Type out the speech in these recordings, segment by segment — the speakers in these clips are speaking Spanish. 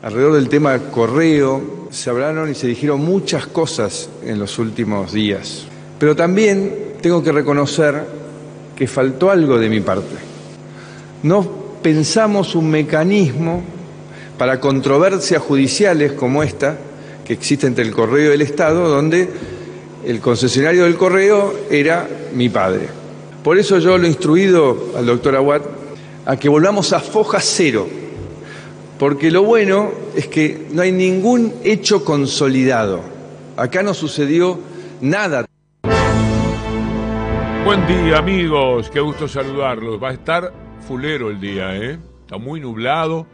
Alrededor del tema correo se hablaron y se dijeron muchas cosas en los últimos días, pero también tengo que reconocer que faltó algo de mi parte. No pensamos un mecanismo para controversias judiciales como esta que existe entre el correo y el Estado, donde el concesionario del correo era mi padre. Por eso yo lo he instruido al doctor Aguad a que volvamos a foja cero porque lo bueno es que no hay ningún hecho consolidado. Acá no sucedió nada. Buen día amigos, qué gusto saludarlos. Va a estar fulero el día, ¿eh? Está muy nublado,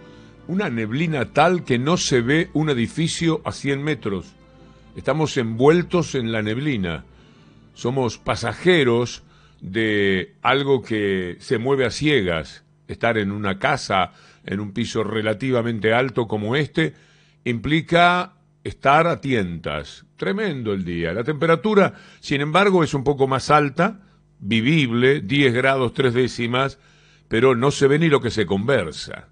una neblina tal que no se ve un edificio a 100 metros. Estamos envueltos en la neblina. Somos pasajeros de algo que se mueve a ciegas. Estar en una casa en un piso relativamente alto como este, implica estar a tientas. Tremendo el día. La temperatura, sin embargo, es un poco más alta, vivible, 10 grados tres décimas, pero no se ve ni lo que se conversa.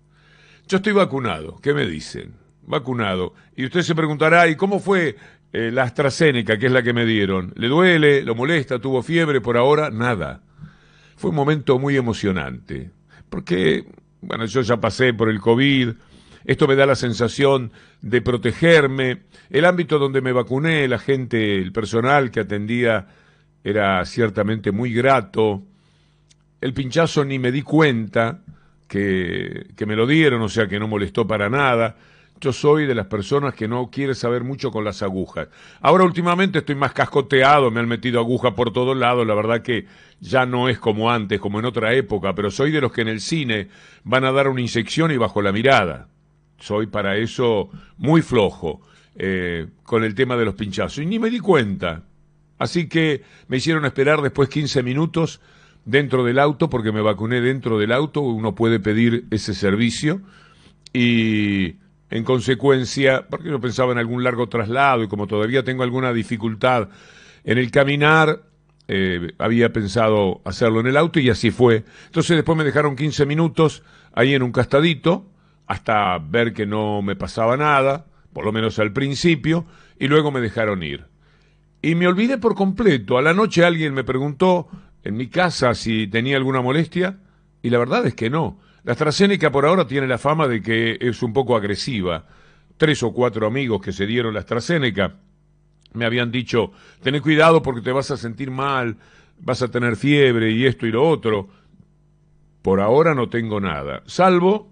Yo estoy vacunado, ¿qué me dicen? Vacunado. Y usted se preguntará, ¿y cómo fue eh, la AstraZeneca, que es la que me dieron? ¿Le duele? ¿Lo molesta? ¿Tuvo fiebre? Por ahora, nada. Fue un momento muy emocionante, porque bueno, yo ya pasé por el COVID, esto me da la sensación de protegerme. El ámbito donde me vacuné, la gente, el personal que atendía era ciertamente muy grato. El pinchazo ni me di cuenta que, que me lo dieron, o sea que no molestó para nada. Yo soy de las personas que no quiere saber mucho con las agujas. Ahora últimamente estoy más cascoteado, me han metido agujas por todos lados, la verdad que ya no es como antes, como en otra época, pero soy de los que en el cine van a dar una inyección y bajo la mirada. Soy para eso muy flojo eh, con el tema de los pinchazos. Y ni me di cuenta. Así que me hicieron esperar después 15 minutos dentro del auto, porque me vacuné dentro del auto, uno puede pedir ese servicio. Y en consecuencia, porque yo pensaba en algún largo traslado y como todavía tengo alguna dificultad en el caminar, eh, había pensado hacerlo en el auto y así fue. Entonces después me dejaron 15 minutos ahí en un castadito hasta ver que no me pasaba nada, por lo menos al principio, y luego me dejaron ir. Y me olvidé por completo. A la noche alguien me preguntó en mi casa si tenía alguna molestia y la verdad es que no. La AstraZeneca por ahora tiene la fama de que es un poco agresiva. Tres o cuatro amigos que se dieron la AstraZeneca me habían dicho, ten cuidado porque te vas a sentir mal, vas a tener fiebre y esto y lo otro. Por ahora no tengo nada, salvo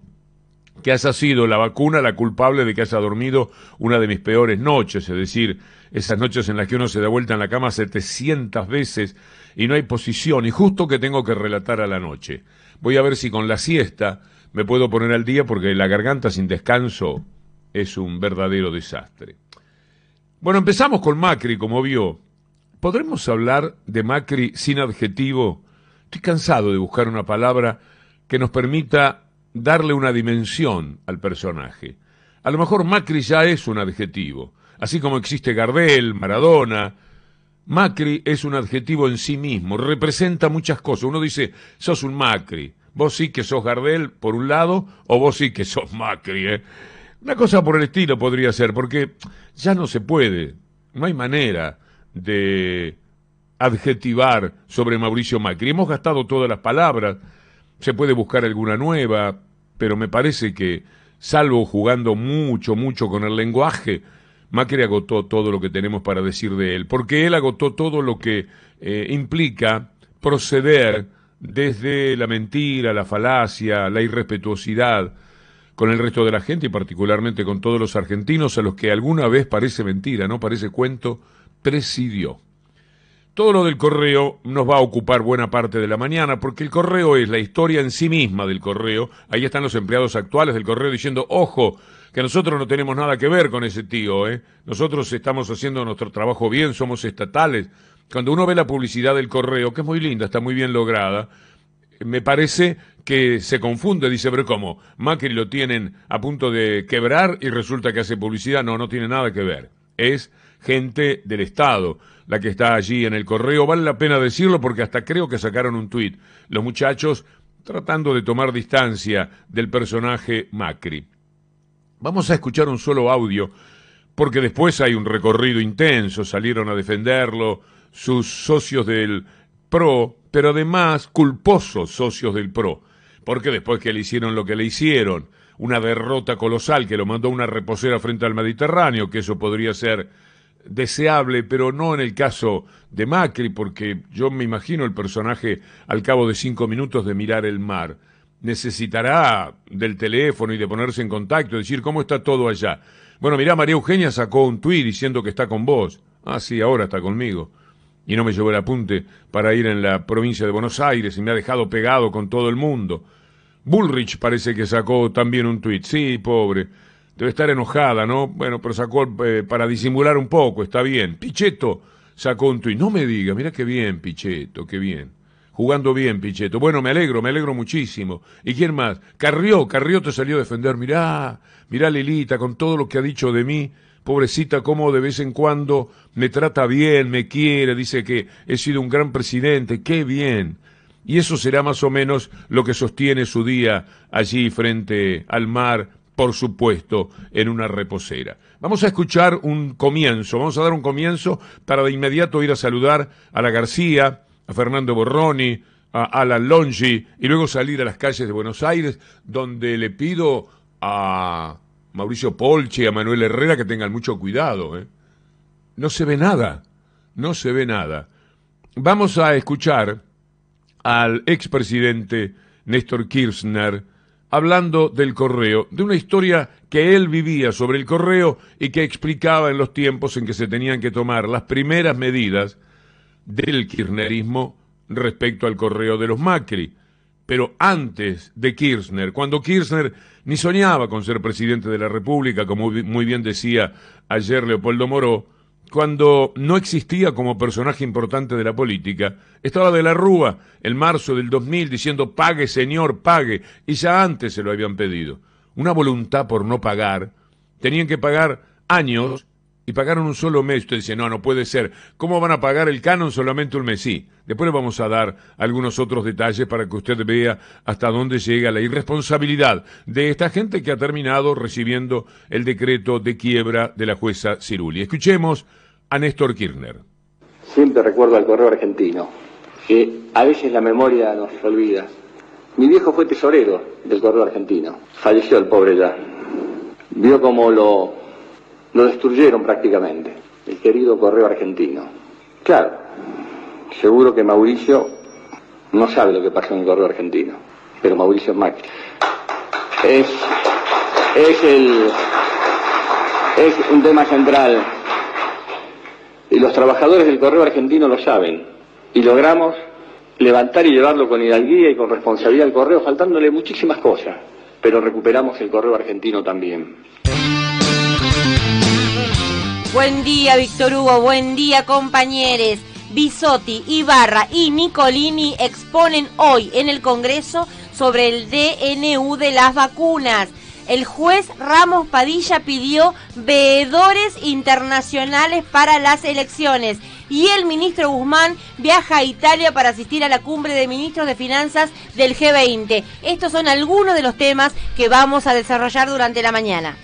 que haya sido la vacuna la culpable de que haya dormido una de mis peores noches, es decir, esas noches en las que uno se da vuelta en la cama 700 veces y no hay posición, y justo que tengo que relatar a la noche. Voy a ver si con la siesta me puedo poner al día porque la garganta sin descanso es un verdadero desastre. Bueno, empezamos con Macri, como vio. ¿Podremos hablar de Macri sin adjetivo? Estoy cansado de buscar una palabra que nos permita darle una dimensión al personaje. A lo mejor Macri ya es un adjetivo, así como existe Gardel, Maradona. Macri es un adjetivo en sí mismo, representa muchas cosas. Uno dice, sos un Macri, vos sí que sos Gardel por un lado, o vos sí que sos Macri. ¿eh? Una cosa por el estilo podría ser, porque ya no se puede, no hay manera de adjetivar sobre Mauricio Macri. Hemos gastado todas las palabras, se puede buscar alguna nueva, pero me parece que, salvo jugando mucho, mucho con el lenguaje, Macri agotó todo lo que tenemos para decir de él, porque él agotó todo lo que eh, implica proceder desde la mentira, la falacia, la irrespetuosidad con el resto de la gente y particularmente con todos los argentinos a los que alguna vez parece mentira, no parece cuento, presidió. Todo lo del correo nos va a ocupar buena parte de la mañana porque el correo es la historia en sí misma del correo. Ahí están los empleados actuales del correo diciendo, ojo, que nosotros no tenemos nada que ver con ese tío, ¿eh? Nosotros estamos haciendo nuestro trabajo bien, somos estatales. Cuando uno ve la publicidad del correo, que es muy linda, está muy bien lograda, me parece que se confunde, dice, pero ¿cómo? Macri lo tienen a punto de quebrar y resulta que hace publicidad. No, no tiene nada que ver. Es gente del Estado la que está allí en el correo. Vale la pena decirlo porque hasta creo que sacaron un tuit. Los muchachos tratando de tomar distancia del personaje Macri. Vamos a escuchar un solo audio, porque después hay un recorrido intenso, salieron a defenderlo sus socios del PRO, pero además culposos socios del PRO, porque después que le hicieron lo que le hicieron, una derrota colosal que lo mandó a una reposera frente al Mediterráneo, que eso podría ser deseable, pero no en el caso de Macri, porque yo me imagino el personaje al cabo de cinco minutos de mirar el mar. Necesitará del teléfono y de ponerse en contacto, decir cómo está todo allá. Bueno, mirá, María Eugenia sacó un tuit diciendo que está con vos. Ah, sí, ahora está conmigo. Y no me llevó el apunte para ir en la provincia de Buenos Aires y me ha dejado pegado con todo el mundo. Bullrich parece que sacó también un tuit. Sí, pobre. Debe estar enojada, ¿no? Bueno, pero sacó eh, para disimular un poco, está bien. Pichetto sacó un tuit. No me diga, mira qué bien, Pichetto, qué bien. Jugando bien, Pichetto. Bueno, me alegro, me alegro muchísimo. ¿Y quién más? Carrió, Carrió te salió a defender. Mirá, mirá Lilita, con todo lo que ha dicho de mí. Pobrecita, cómo de vez en cuando me trata bien, me quiere, dice que he sido un gran presidente. Qué bien. Y eso será más o menos lo que sostiene su día allí frente al mar, por supuesto, en una reposera. Vamos a escuchar un comienzo, vamos a dar un comienzo para de inmediato ir a saludar a la García, Fernando Borroni, a Alan Longi y luego salir a las calles de Buenos Aires, donde le pido a Mauricio Polche y a Manuel Herrera que tengan mucho cuidado. ¿eh? No se ve nada, no se ve nada. Vamos a escuchar al expresidente Néstor Kirchner hablando del correo, de una historia que él vivía sobre el correo y que explicaba en los tiempos en que se tenían que tomar las primeras medidas del kirchnerismo respecto al correo de los Macri. Pero antes de Kirchner, cuando Kirchner ni soñaba con ser presidente de la República, como muy bien decía ayer Leopoldo Moró, cuando no existía como personaje importante de la política, estaba de la Rúa en marzo del 2000 diciendo pague señor, pague, y ya antes se lo habían pedido. Una voluntad por no pagar. Tenían que pagar años y pagaron un solo mes. Usted dice, no, no puede ser. ¿Cómo van a pagar el canon solamente un mes? Sí. Después le vamos a dar algunos otros detalles para que usted vea hasta dónde llega la irresponsabilidad de esta gente que ha terminado recibiendo el decreto de quiebra de la jueza Ciruli. Escuchemos a Néstor Kirchner. Siempre recuerdo al correo argentino, que a veces la memoria nos olvida. Mi viejo fue tesorero del correo argentino. Falleció el pobre ya. Vio cómo lo, lo destruyeron prácticamente, el querido correo argentino. Claro, seguro que Mauricio no sabe lo que pasó en el correo argentino, pero Mauricio Macri. Es, es, el, es un tema central y los trabajadores del correo argentino lo saben. Y logramos levantar y llevarlo con hidalguía y con responsabilidad al correo, faltándole muchísimas cosas. Pero recuperamos el correo argentino también. Buen día, Víctor Hugo. Buen día, compañeros. Bisotti, Ibarra y Nicolini exponen hoy en el Congreso sobre el DNU de las vacunas el juez Ramos Padilla pidió veedores internacionales para las elecciones y el ministro Guzmán viaja a Italia para asistir a la cumbre de ministros de finanzas del G20. Estos son algunos de los temas que vamos a desarrollar durante la mañana.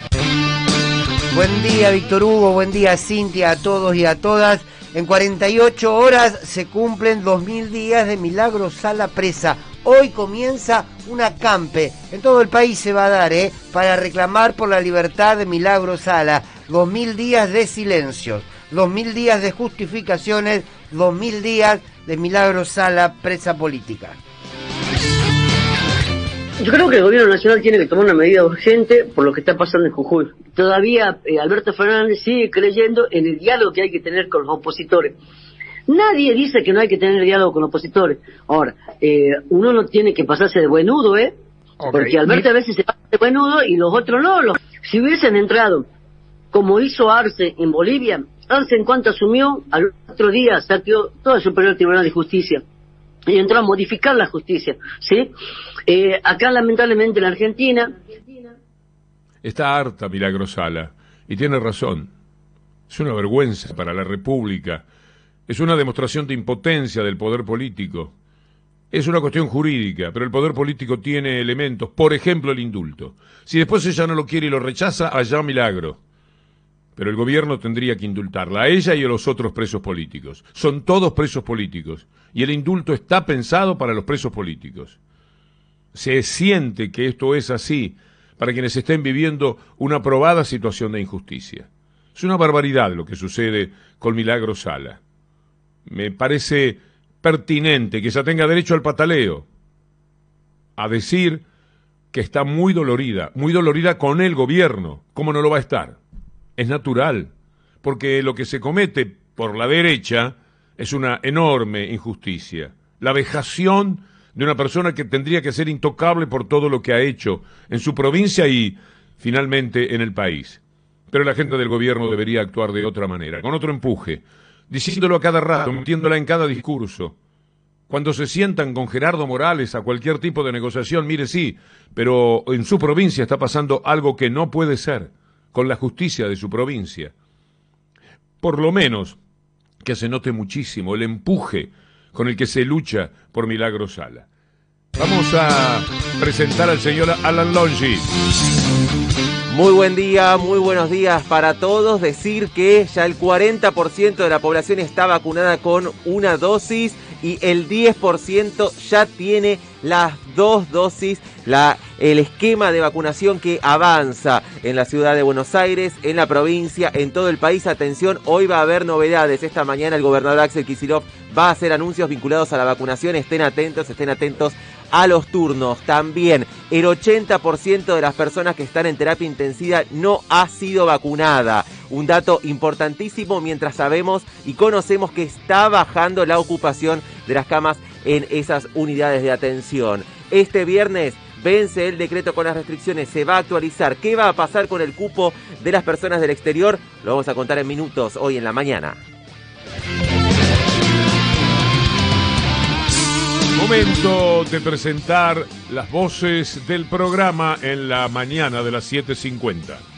Buen día, Víctor Hugo, buen día, Cintia, a todos y a todas. En 48 horas se cumplen 2.000 días de Milagro Sala Presa Hoy comienza una campe. En todo el país se va a dar, ¿eh? Para reclamar por la libertad de Milagro Sala. Dos mil días de silencio. Dos mil días de justificaciones. Dos mil días de Milagro Sala presa política. Yo creo que el gobierno nacional tiene que tomar una medida urgente por lo que está pasando en Jujuy. Todavía eh, Alberto Fernández sigue creyendo en el diálogo que hay que tener con los opositores. Nadie dice que no hay que tener diálogo con opositores. Ahora, eh, uno no tiene que pasarse de buenudo, ¿eh? Porque Alberto a veces se pasa de buenudo y los otros no. si hubiesen entrado, como hizo Arce en Bolivia, Arce en cuanto asumió, al otro día saqueó todo el Superior Tribunal de Justicia y entró a modificar la justicia, ¿sí? Eh, acá, lamentablemente, en Argentina... Está harta Milagrosala, y tiene razón. Es una vergüenza para la República es una demostración de impotencia del poder político. es una cuestión jurídica, pero el poder político tiene elementos, por ejemplo el indulto. Si después ella no lo quiere y lo rechaza, allá milagro. Pero el gobierno tendría que indultarla, a ella y a los otros presos políticos. Son todos presos políticos, y el indulto está pensado para los presos políticos. Se siente que esto es así para quienes estén viviendo una probada situación de injusticia. Es una barbaridad lo que sucede con Milagro Sala. Me parece pertinente que ella tenga derecho al pataleo, a decir que está muy dolorida, muy dolorida con el gobierno. ¿Cómo no lo va a estar? Es natural, porque lo que se comete por la derecha es una enorme injusticia. La vejación de una persona que tendría que ser intocable por todo lo que ha hecho en su provincia y finalmente en el país. Pero la gente del gobierno debería actuar de otra manera, con otro empuje, diciéndolo a cada rato, metiéndola en cada discurso. Cuando se sientan con Gerardo Morales a cualquier tipo de negociación, mire, sí, pero en su provincia está pasando algo que no puede ser, con la justicia de su provincia. Por lo menos que se note muchísimo el empuje con el que se lucha por Milagro Sala. Vamos a presentar al señor Alan Longi. Muy buen día, muy buenos días para todos. Decir que ya el 40% de la población está vacunada con una dosis y el 10% ya tiene las dos dosis, la, el esquema de vacunación que avanza en la ciudad de Buenos Aires, en la provincia, en todo el país. Atención, hoy va a haber novedades. Esta mañana el gobernador Axel Kicillof va a hacer anuncios vinculados a la vacunación. Estén atentos, estén atentos a los turnos. También el 80% de las personas que están en terapia intensiva no ha sido vacunada. Un dato importantísimo mientras sabemos y conocemos que está bajando la ocupación de las camas en esas unidades de atención. Este viernes vence el decreto con las restricciones, se va a actualizar. ¿Qué va a pasar con el cupo de las personas del exterior? Lo vamos a contar en minutos hoy en la mañana. Momento de presentar las voces del programa en la mañana de las 7.50.